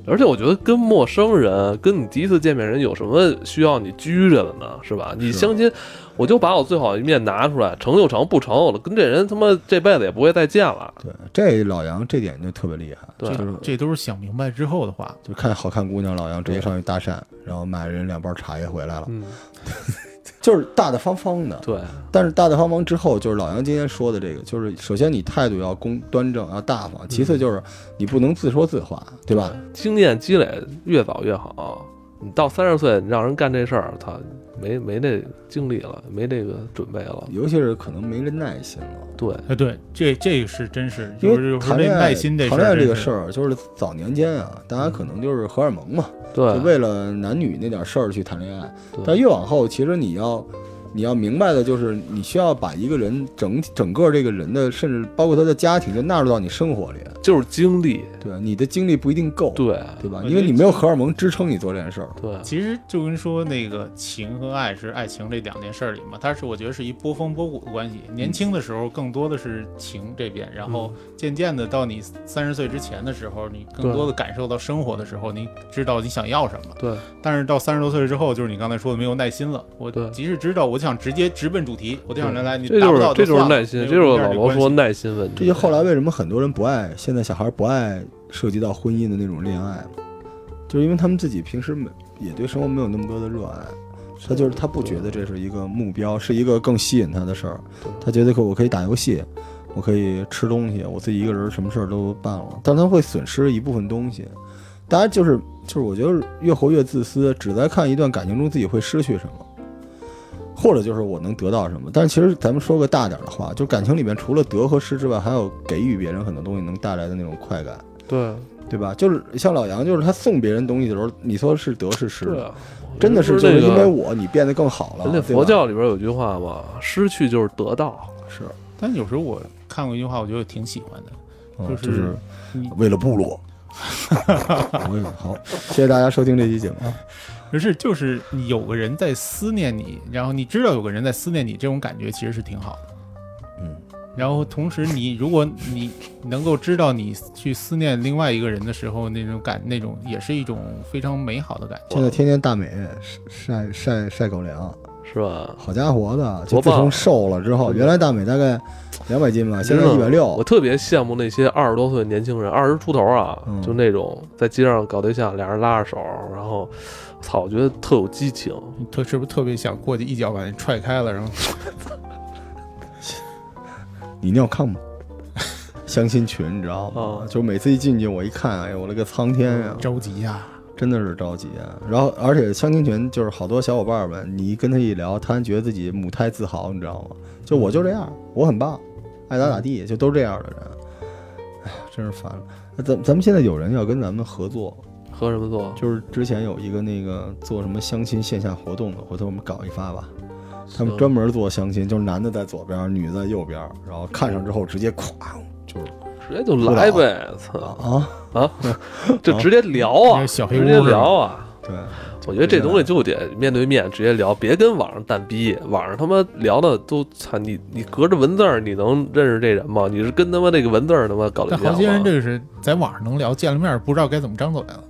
而且我觉得跟陌生人，跟你第一次见面人有什么需要你拘着的呢？是吧？你相亲，我就把我最好的一面拿出来，成就成，不成，我跟这人他妈这辈子也不会再见了。对，这老杨这点就特别厉害，对就是这都是想明白之后的话。就看好看姑娘，老杨直接上去搭讪，然后买人两包茶叶回来了，嗯，[LAUGHS] 就是大大方方的。对，但是大大方方之后，就是老杨今天说的这个，就是首先你态度要公端正，要大方；其次就是你不能自说自话，对吧？经验积累越早越好。你到三十岁，你让人干这事儿，他没没这精力了，没这个准备了。尤其是可能没这耐心了。对，哎，对，这这个是真是，因就是谈恋爱，耐心这谈恋爱这个事事儿，就是早年间啊，大家可能就是荷尔蒙嘛，对就，为了男女那点事儿去谈恋爱。但越往后，其实你要你要明白的就是，你需要把一个人整整个这个人的，甚至包括他的家庭，就纳入到你生活里。就是精力，对，你的精力不一定够，对对吧？因为你没有荷尔蒙支撑你做这件事儿。对，其实就跟说那个情和爱是爱情这两件事儿里嘛，它是我觉得是一波峰波谷的关系。年轻的时候更多的是情这边，然后渐渐的到你三十岁之前的时候，你更多的感受到生活的时候，你知道你想要什么。对，但是到三十多岁之后，就是你刚才说的没有耐心了。我即使知道，我就想直接直奔主题，我就想来来，你这达不就是这就是到算了耐心，没有这就是老罗说耐心问题。这就后来为什么很多人不爱，现在小孩不爱涉及到婚姻的那种恋爱嘛，就是因为他们自己平时没也对生活没有那么多的热爱，他就是他不觉得这是一个目标，是一个更吸引他的事儿，他觉得可我可以打游戏，我可以吃东西，我自己一个人什么事儿都办了，但他会损失一部分东西。大家就是就是，我觉得越活越自私，只在看一段感情中自己会失去什么。或者就是我能得到什么，但是其实咱们说个大点儿的话，就感情里面除了得和失之外，还有给予别人很多东西能带来的那种快感，对对吧？就是像老杨，就是他送别人东西的时候，你说是得是失，真的是就是因为那个我你变得更好了。人家佛教里边有句话嘛，失去就是得到。是，但有时候我看过一句话，我觉得挺喜欢的，就是嗯就是你为了部落。我 [LAUGHS] 也好，谢谢大家收听这期节目。不是，就是你有个人在思念你，然后你知道有个人在思念你，这种感觉其实是挺好的。嗯，然后同时你，如果你能够知道你去思念另外一个人的时候，那种感，那种也是一种非常美好的感觉。现在天天大美晒晒晒狗粮，是吧？好家伙的，就自从瘦了之后，原来大美大概两百斤吧，现在一百六我。特别羡慕那些二十多岁的年轻人，二十出头啊，嗯就那种在街上搞对象，俩人拉着手，然后，操，我觉得特有激情。你特是不是特别想过去一脚把人踹开了，然后 [LAUGHS] 你尿炕吗？相亲群你知道吗？哦就每次一进去，我一看，哎呦我勒个苍天呀、着急呀、真的是着急啊！然后，而且相亲群就是好多小伙伴们，你一跟他一聊，他还觉得自己母胎自豪，你知道吗？就我就这样，我很棒爱咋咋地，就都这样的人。哎呀，真是烦了。那咱咱们现在有人要跟咱们合作，和什么做？就是之前有一个那个做什么相亲线下活动的，回头我们搞一发吧。他们专门做相亲，就是男的在左边，女的在右边，然后看上之后直接咵就是直接就来呗，操啊，啊，[LAUGHS] 就直接聊啊，那小黑直接聊啊。对，我觉得这东西就得面对面直接聊，别跟网上蛋逼，网上他妈聊的都操你你隔着文字儿你能认识这人吗？你是跟他妈那个文字儿他妈搞对象但好些人？这个是在网上能聊，见了面不知道该怎么张嘴了。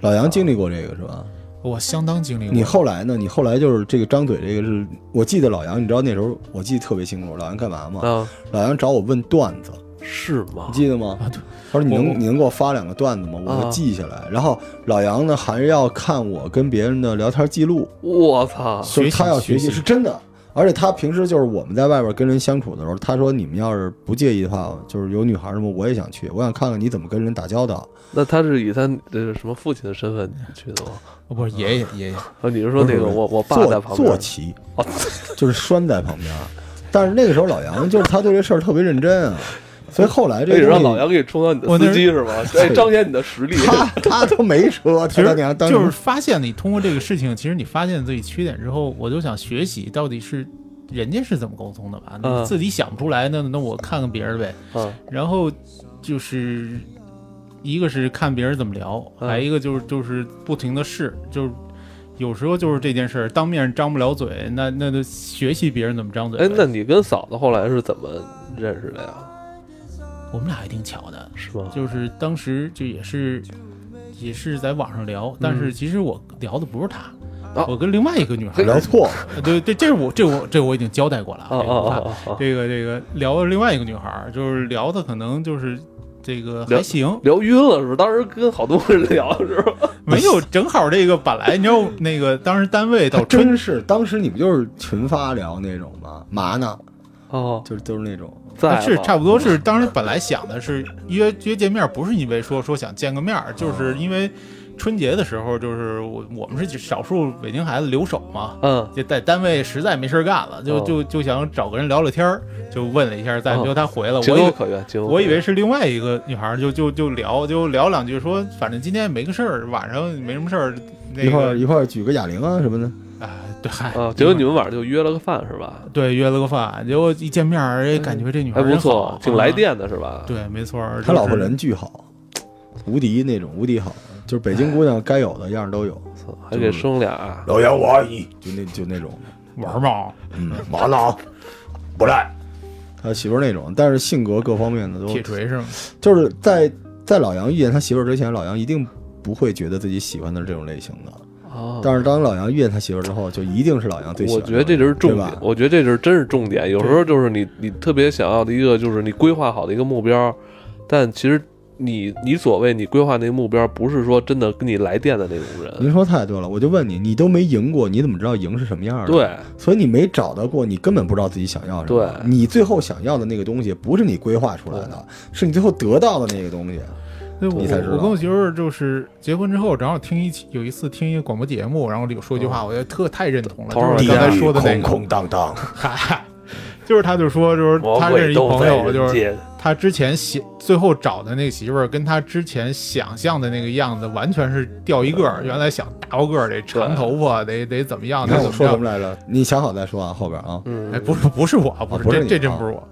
老杨经历过这个是吧？我相当经历过。你后来呢？你后来就是这个张嘴，这个是我记得老杨，你知道那时候我记得特别清楚，老杨干嘛吗？啊，老杨找我问段子，是吗你？记得吗？啊，对，他说你能你能给我发两个段子吗？我啊会记下来。然后老杨呢还要看我跟别人的聊天记录，我操！所以他要学习，学习是真的。而且他平时就是我们在外边跟人相处的时候，他说你们要是不介意的话，就是有女孩什么我也想去，我想看看你怎么跟人打交道。那他是以他这个什么父亲的身份去的吗？哦不是爷爷爷爷，啊，你是说那个我我爸坐在旁边坐骑哦，就是拴在旁边。但是那个时候老杨就是他对这事儿特别认真啊，所以后来这个让老杨给你充当你的司机是吗？[LAUGHS] 哎，彰显你的实力。他他都没车，其实就是发现你通过这个事情，其实你发现自己缺点之后，我就想学习到底是人家是怎么沟通的吧？嗯你自己想不出来，那那我看看别人呗。啊，然后就是一个是看别人怎么聊，嗯还一个就是就是不停的试，就是有时候就是这件事儿当面张不了嘴，那那就学习别人怎么张嘴。哎，那你跟嫂子后来是怎么认识的呀？我们俩还挺巧的，是吧？就是当时就也是也是在网上聊，但是其实我聊的不是她。哦我跟另外一个女孩聊错对对，这是我这我这我已经交代过了这个！这个这个聊了另外一个女孩儿，就是聊的可能就是这个还行，聊晕了是不是？当时跟好多人聊是吧？[LAUGHS] 没有正好这个本来你知道那个当时单位他到真是当时你不就是群发聊那种吗？嘛呢？哦，就是都是那种在是差不多是当时本来想的是约约见面，不是因为说说想见个面儿，就是因为春节的时候，就是我我们是少数北京孩子留守嘛，嗯就在单位实在没事儿干了，就哦就就想找个人聊聊天儿，就问了一下，在哦结果他回了，情我以为我以为是另外一个女孩，就就就聊就聊两句，说反正今天没个事儿，晚上没什么事一块一块儿举个哑铃啊什么的。啊，[LAUGHS] 对，嗨啊，结果你们晚上就约了个饭是吧？对约了个饭，结果一见面儿，哎，感觉这女孩还不错，挺来啊电的是吧？对，没错儿，他老婆人巨好，无敌那种，无敌好，就是北京姑娘该有的样儿都有。还给生俩，老杨，我就那就那种，玩嘛，嗯，完了？不赖。他媳妇儿那种，但是性格各方面的都铁锤是吗？就是在在老杨遇见他媳妇之前，老杨一定不会觉得自己喜欢的是这种类型的。啊，但是当老杨遇见他媳妇儿之后，就一定是老杨最喜欢。我觉得这就是重点，我觉得这就是真是重点。有时候就是你你特别想要的一个，就是你规划好的一个目标，但其实你你所谓你规划那个目标，不是说真的跟你来电的那种人。您说太对了，我就问你，你都没赢过，你怎么知道赢是什么样的？，对，所以你没找到过，你根本不知道自己想要什么。对你最后想要的那个东西，不是你规划出来的，是你最后得到的那个东西。对，我我跟我媳妇儿就是结婚之后，正好听一期有一次听一个广播节目，然后里有说一句话，我觉得特太认同了，就是刚才说的那个，空空荡荡。[LAUGHS] 嗨，就是他就说，就是他认识一朋友，就是。他之前想最后找的那个媳妇儿，跟他之前想象的那个样子完全是掉一个儿。原来想大高个儿，得长头发，得得怎么样，你看我得怎么样。说什么来着？你想好再说啊，后边啊。嗯，哎，不是不是我，不是这不是你啊这真不是我。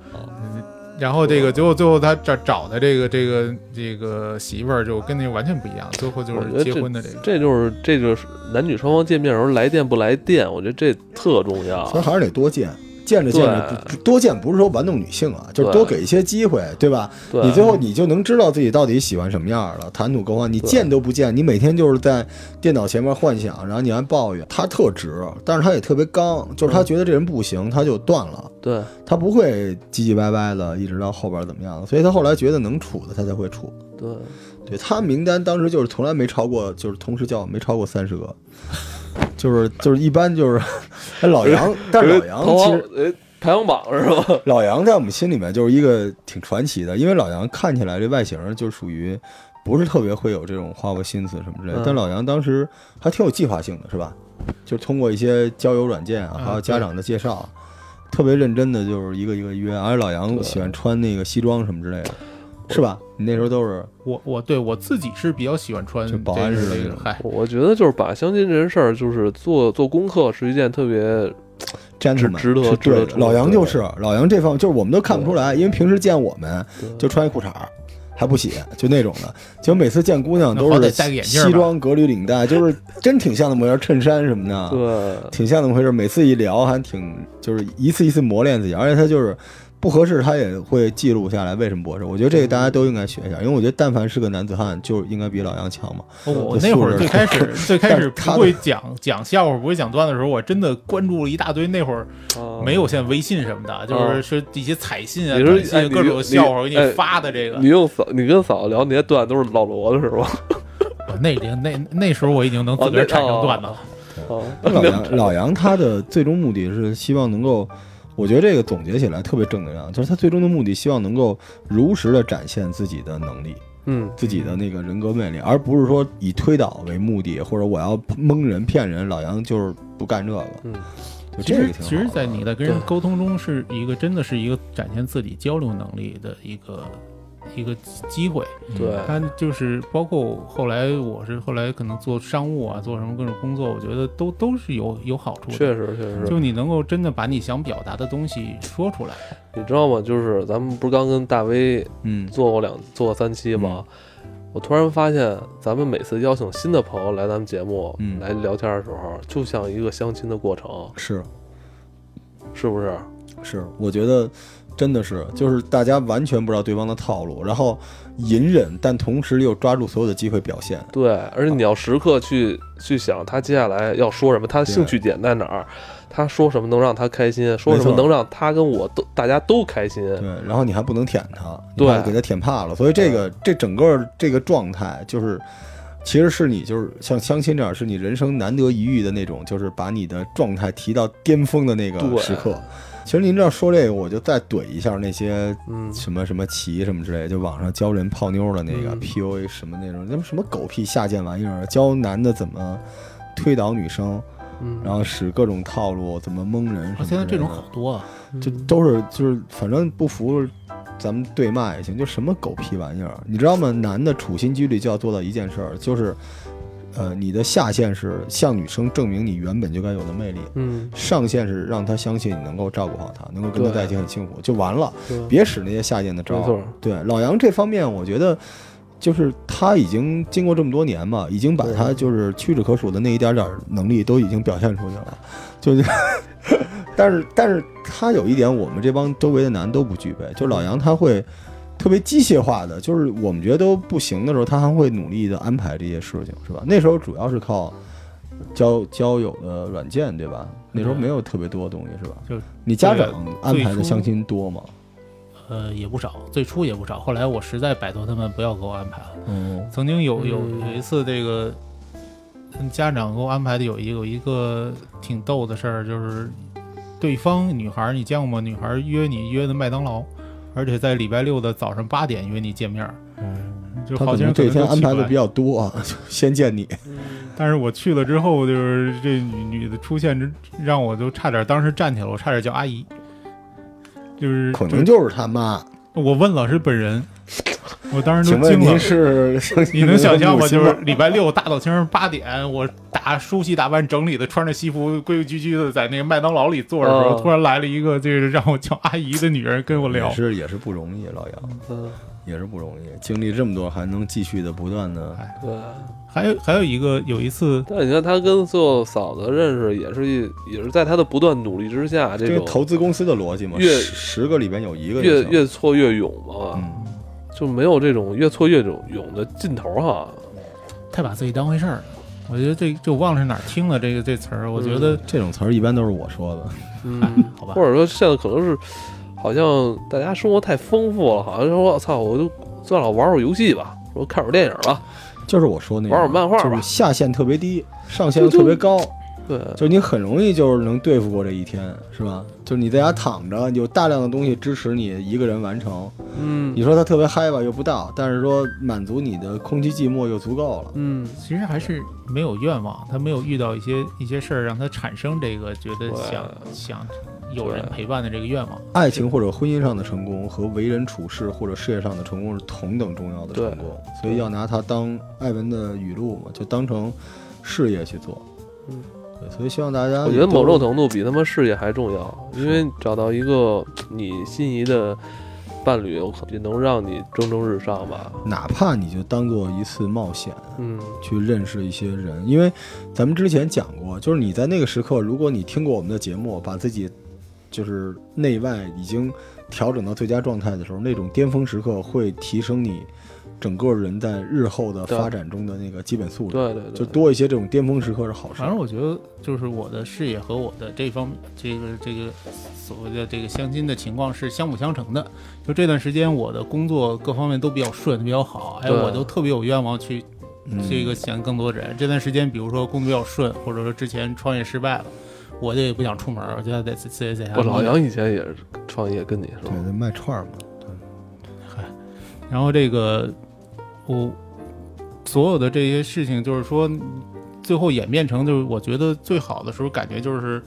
嗯然后这个最后最后他找找的这个这个这个媳妇儿就跟那个完全不一样，最后就是结婚的这个。这就是这就是男女双方见面的时候来电不来电，我觉得这特重要所以。还是得多见，见着见着不多见，不是说玩弄女性啊，就是多给一些机会，对吧？对，你最后你就能知道自己到底喜欢什么样了，谈吐沟通。你见都不见，你每天就是在电脑前面幻想，然后你还抱怨。他特直，但是他也特别刚，就是他觉得这人不行，他就断了。对他不会唧唧歪歪的，一直到后边怎么样，所以他后来觉得能处的，他才会处。对，对他名单当时就是从来没超过，就是同时叫没超过三十个，就是就是一般就是 [LAUGHS] 哎老杨，但是老杨其实呃排行榜是吧？[LAUGHS] 老杨在我们心里面就是一个挺传奇的，因为老杨看起来这外形就属于不是特别会有这种花过心思什么之类的，嗯但老杨当时还挺有计划性的，是吧？就通过一些交友软件啊，嗯还有家长的介绍，特别认真的，就是一个一个约，而且老杨喜欢穿那个西装什么之类的，是吧？你那时候都是我我对我自己是比较喜欢穿就保安这似的嗨，我觉得就是把相亲这件事儿，就是做做功课是一件特别 gentleman，值得对的。值得老杨就是老杨这方，就是我们都看不出来，因为平时见我们就穿一裤衩儿。还不洗，就那种的。结果每次见姑娘都是戴个眼镜西装革履领带，就是真挺像那么回事，衬衫什么的。对挺像那么回事儿。每次一聊还挺就是一次一次磨练自己，而且他就是不合适，他也会记录下来为什么不合适。我觉得这个大家都应该学一下，因为我觉得但凡是个男子汉，就应该比老杨强嘛。哦我这那会儿最开始 [LAUGHS] 最开始不会讲讲笑话，不会讲段子的时候，我真的关注了一大堆。那会儿啊没有现在微信什么的，就是是一些彩信啊、各种笑话给你哎发的这个你。用嫂，你跟嫂子聊那些段都是老罗的是吧？我 [LAUGHS] 那年那那时候我已经能自个儿产生段子了。啊，老杨老杨他的最终目的是希望能够，我觉得这个总结起来特别正能量，就是他最终的目的希望能够如实的展现自己的能力。嗯，自己的那个人格魅力，而不是说以推导为目的，或者我要蒙人骗人。老杨就是不干这个，嗯，就其实，这个其实，在你在跟人沟通中，是一个真的是一个展现自己交流能力的一个一个机会。对，他就是包括后来，我是后来可能做商务啊，做什么各种工作，我觉得都都是有有好处的。确实确实，就你能够真的把你想表达的东西说出来，你知道吗？就是咱们不是刚跟大威嗯，做过两做过三期吗？我突然发现，咱们每次邀请新的朋友来咱们节目、嗯来聊天的时候，就像一个相亲的过程，是是不是？是，我觉得真的是，就是大家完全不知道对方的套路，然后隐忍，但同时又抓住所有的机会表现。对，而且你要时刻去去想他接下来要说什么，他的兴趣点在哪儿，他说什么能让他开心，说什么能让他跟我都大家都开心。对，然后你还不能舔他，你对怕给他舔怕了。所以这个这整个这个状态，就是其实是你就是像相亲这样，是你人生难得一遇的那种，就是把你的状态提到巅峰的那个时刻。其实您这样说这个，我就再怼一下那些嗯，什么什么棋什么之类，就网上教人泡妞的那个、嗯 PUA 什么那种，那什么狗屁下贱玩意儿，教男的怎么推倒女生，嗯，然后使各种套路，怎么蒙人。啊现在这种好多啊。就都是就是反正不服，咱们对骂也行，就什么狗屁玩意儿，你知道吗？男的处心积虑就要做到一件事儿，就是，呃，你的下限是向女生证明你原本就该有的魅力，嗯，上限是让她相信你能够照顾好她，能够跟她在一起很幸福，就完了，别使那些下贱的招儿。没错对老杨这方面，我觉得。就是他已经经过这么多年嘛，已经把他就是屈指可数的那一点点儿能力都已经表现出去了，就是，[LAUGHS] 但是但是他有一点我们这帮周围的男都不具备，就是老杨他会特别机械化的，就是我们觉得都不行的时候，他还会努力的安排这些事情，是吧？那时候主要是靠交交友的软件，对吧？那时候没有特别多的东西，是吧？就你家长安排的相亲多吗？呃，也不少，最初也不少，后来我实在摆脱他们，不要给我安排了。嗯曾经有有嗯有一次，这个嗯家长给我安排的有一有一个挺逗的事儿，就是对方女孩儿你见过吗？女孩儿约你约的麦当劳，而且在礼拜六的早上八点约你见面儿，就好像能这天安排的比较，多啊，就先见你。[LAUGHS] 但是我去了之后，就是这女女的出现之，让我都差点当时站起来，我差点叫阿姨。就是可能就是他妈。我问老师本人，[LAUGHS] 我当时请问您都惊了。是？你能想象吗？就是礼拜六大早清儿八点，我打梳洗打扮整理的，穿着西服，规规矩矩的在那个麦当劳里坐着的时候，哦突然来了一个这个让我叫阿姨的女人跟我聊也。是也是不容易，老杨嗯，也是不容易，经历这么多还能继续的不断的。对。还有还有一个有一次，但你看他跟最后嫂子认识，也是一也是在他的不断努力之下，这这个种投资公司的逻辑嘛，越十十个里边有一个越越挫越勇嘛，嗯，就没有这种越挫越勇勇的劲头哈。太把自己当回事儿了。我觉得这就忘了是哪儿听了这个这词儿，我觉得这种词儿一般都是我说的。嗯，好吧或，者说现在可能是好像大家生活太丰富了，好像说我操，我就算了，玩会儿游戏吧，说看会儿电影吧，就是我说那个玩会儿漫画吧就是下限特别低，上限又特别高，对，就是你很容易就是能对付过这一天，是吧？就是你在家躺着，有大量的东西支持你一个人完成。嗯你说他特别嗨吧，又不到，但是说满足你的空寂寂寞又足够了。嗯，其实还是没有愿望，他没有遇到一些一些事儿让他产生这个觉得想想有人陪伴的这个愿望。爱情或者婚姻上的成功和为人处事或者事业上的成功是同等重要的成功，所以要拿它当艾文的语录嘛，就当成事业去做。嗯，对，所以希望大家我觉得某种程度比他妈事业还重要，因为找到一个你心仪的伴侣，有可能能让你蒸蒸日上吧。哪怕你就当做一次冒险，嗯，去认识一些人，因为咱们之前讲过，就是你在那个时刻，如果你听过我们的节目，把自己就是内外已经调整到最佳状态的时候，那种巅峰时刻会提升你整个人在日后的发展中的那个基本素质，对对对，就多一些这种巅峰时刻是好事反。正我觉得，就是我的事业和我的这方，这个这个所谓的这个相亲的情况是相辅相成的。就这段时间，我的工作各方面都比较顺，比较好，哎，对我都特别有愿望去嗯这个想更多人。这段时间，比如说工作比较顺，或者说之前创业失败了，我就也不想出门，我就要在自己在家我老弄杨以前也是创业，跟你是吧对，？卖串儿嘛，然后这个我所有的这些事情，就是说最后演变成，就是我觉得最好的时候，感觉就是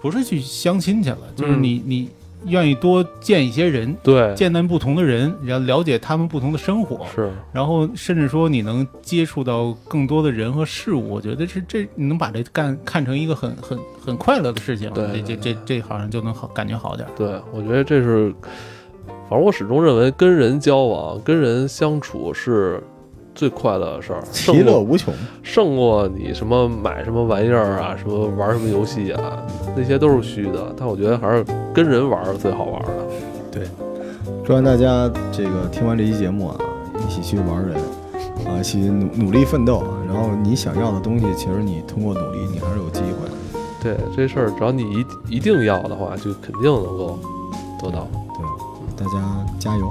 不是去相亲去了，就是你、你愿意多见一些人，对，见到不同的人，然后了解他们不同的生活，是。然后甚至说你能接触到更多的人和事物，我觉得是这你能把这干看成一个很很很快乐的事情，对这这这这好像就能好感觉好点。对，我觉得这是，反正我始终认为跟人交往、跟人相处是最快乐的事儿，其乐无穷。胜过你什么买什么玩意儿啊，什么玩什么游戏啊，那些都是虚的。但我觉得还是跟人玩儿最好玩的。对。祝愿大家这个听完这期节目啊，一起去玩人啊，一起努努力奋斗啊。然后你想要的东西，其实你通过努力，你还是有机会。对这事儿，只要你一一定要的话，就肯定能够得到。大家加油！